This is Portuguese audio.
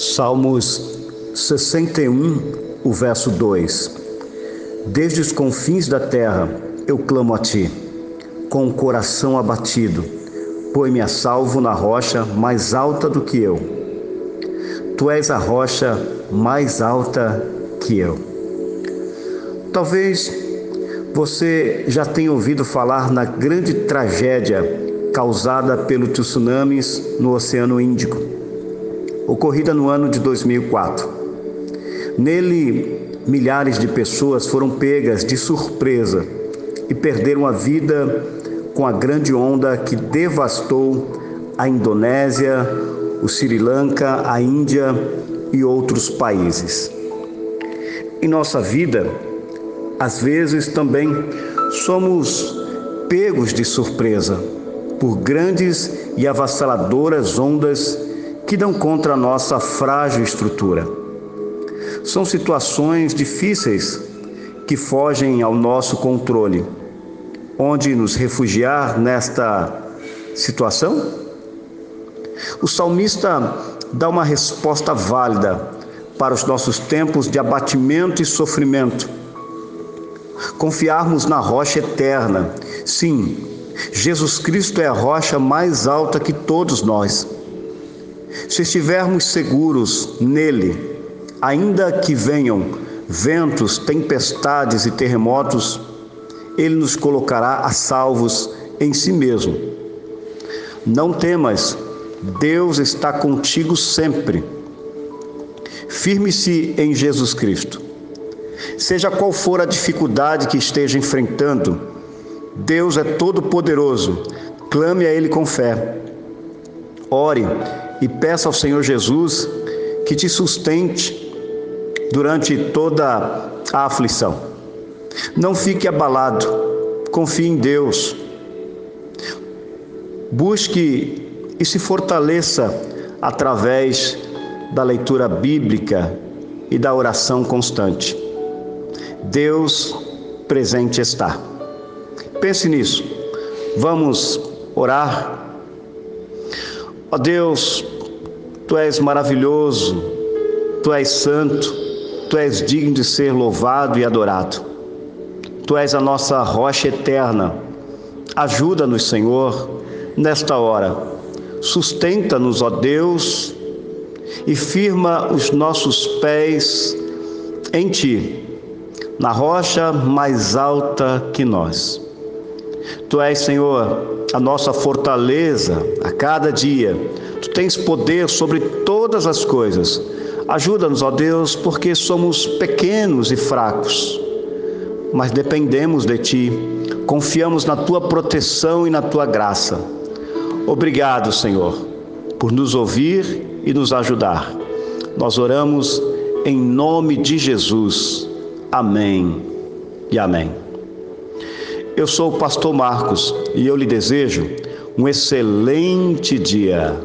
Salmos 61, o verso 2. Desde os confins da terra eu clamo a ti, com o coração abatido, põe-me a salvo na rocha mais alta do que eu. Tu és a rocha mais alta que eu. Talvez você já tenha ouvido falar na grande tragédia causada pelos tsunamis no Oceano Índico ocorrida no ano de 2004. Nele, milhares de pessoas foram pegas de surpresa e perderam a vida com a grande onda que devastou a Indonésia, o Sri Lanka, a Índia e outros países. Em nossa vida, às vezes também somos pegos de surpresa por grandes e avassaladoras ondas que dão contra a nossa frágil estrutura. São situações difíceis que fogem ao nosso controle. Onde nos refugiar nesta situação? O salmista dá uma resposta válida para os nossos tempos de abatimento e sofrimento. Confiarmos na rocha eterna. Sim, Jesus Cristo é a rocha mais alta que todos nós. Se estivermos seguros nele, ainda que venham ventos, tempestades e terremotos, ele nos colocará a salvos em si mesmo. Não temas, Deus está contigo sempre. Firme-se em Jesus Cristo. Seja qual for a dificuldade que esteja enfrentando, Deus é todo-poderoso. Clame a Ele com fé. Ore e peça ao Senhor Jesus que te sustente durante toda a aflição. Não fique abalado, confie em Deus. Busque e se fortaleça através da leitura bíblica e da oração constante. Deus presente está. Pense nisso. Vamos orar Ó Deus, Tu és maravilhoso, Tu és santo, Tu és digno de ser louvado e adorado. Tu és a nossa rocha eterna. Ajuda-nos, Senhor, nesta hora. Sustenta-nos, ó Deus, e firma os nossos pés em Ti, na rocha mais alta que nós. Tu és, Senhor, a nossa fortaleza a cada dia. Tu tens poder sobre todas as coisas. Ajuda-nos, ó Deus, porque somos pequenos e fracos, mas dependemos de Ti, confiamos na Tua proteção e na Tua graça. Obrigado, Senhor, por nos ouvir e nos ajudar. Nós oramos em nome de Jesus. Amém e amém. Eu sou o pastor Marcos e eu lhe desejo um excelente dia.